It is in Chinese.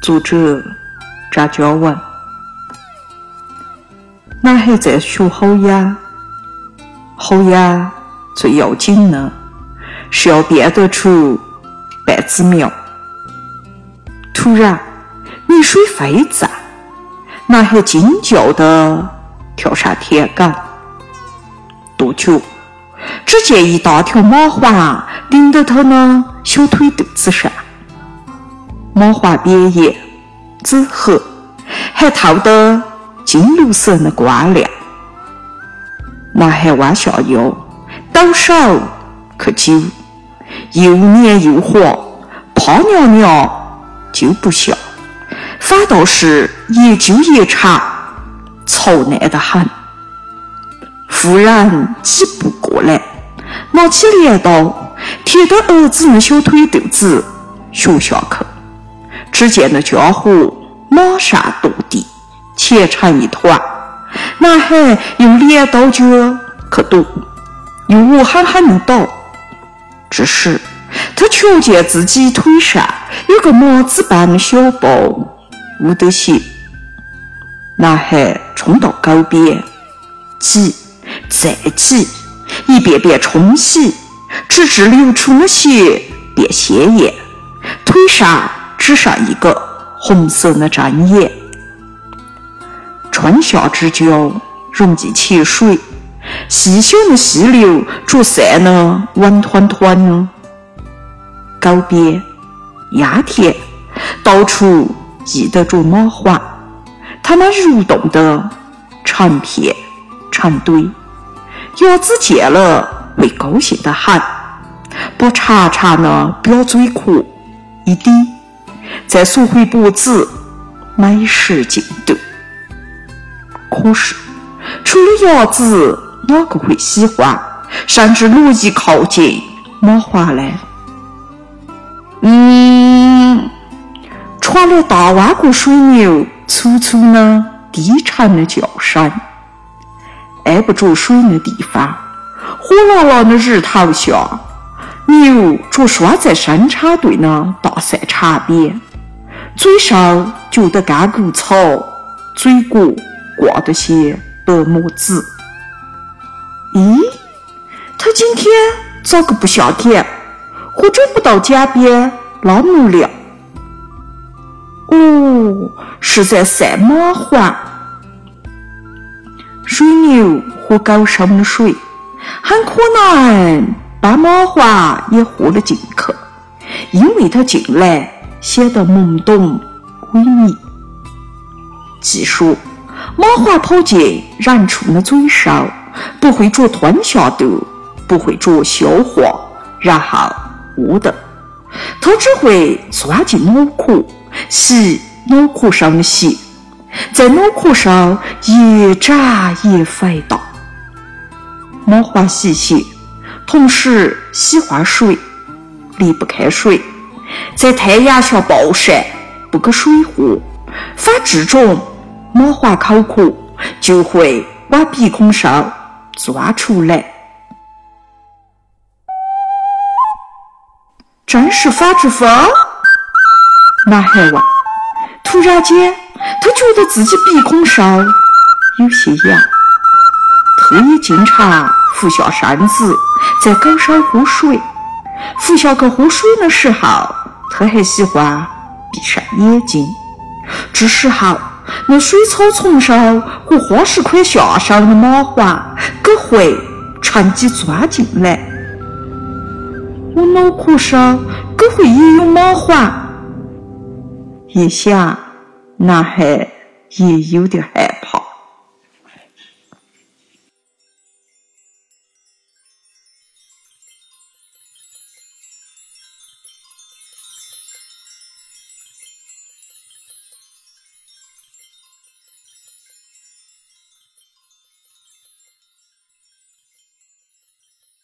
作者张嘉文。男孩在学吼呀，吼呀，最要紧的是要辨得出半子苗。突然，雨水飞溅，男孩惊叫的跳上田埂。多久？只见一大条蚂蟥顶到他的小腿肚子上。蚂蟥扁叶、紫褐，还透得金绿色的光亮。男孩弯下腰，抖手去揪，又黏又滑，怕娘娘揪不下，反倒是越揪越长，操烂得很。妇人几步过来，拿起镰刀，贴到儿子的小腿肚子削下去。只见那家伙马上堕地，切成一团。男孩用镰刀脚去躲，又恶狠狠地打。这时，他瞧见自己腿上有个麻子般的小包，捂得血。男孩冲到沟边，挤，再挤，一遍遍冲洗，直至流出的血变鲜艳，腿上。只剩一个红色的针眼。春夏之交，容易起水，细小的溪流逐散的稳团团的。沟边、压田，到处系得着蚂蟥，它们蠕动的成片成堆。鸭子见了会高兴得很，把长长的表嘴壳一抵。再缩回脖子，美食尽得。可是，除了鸭子，哪个会喜欢，甚至乐意靠近蚂蟥呢？嗯，传来大湾国水牛粗粗的、低沉的叫声。挨不着水的地方，火辣辣的日头下，牛着拴在生产队的大赛场边。嘴上嚼得干谷草，嘴角挂着些白沫子。咦，他今天咋个不下田，或者不到江边拉木料？哦，是在散蚂蟥。水牛喝高上的水，很可能把蚂蟥也喝了进去，因为它进来。显得懵懂萎靡。据说，蚂蟥跑进人畜的嘴上，不会着吞下肚，不会着消化，然后饿的，它只会钻进脑壳，吸脑壳上的血，在脑壳上越长越肥大。蚂蟥吸血，同时喜欢水，离不开水。在太阳下暴晒，不给水喝，反这种蚂蟥口渴就会往鼻孔上钻出来。真是反之风？男孩问。突然间，他觉得自己鼻孔上有些痒，特意经常俯下身子在高上喝水。俯下去喝水的时候。他还喜欢闭上眼睛，这时候那水草丛上和花石块下上的蚂蟥，可会趁机钻进来。我脑壳上可会也有蚂蟥。一想，男孩也有点害。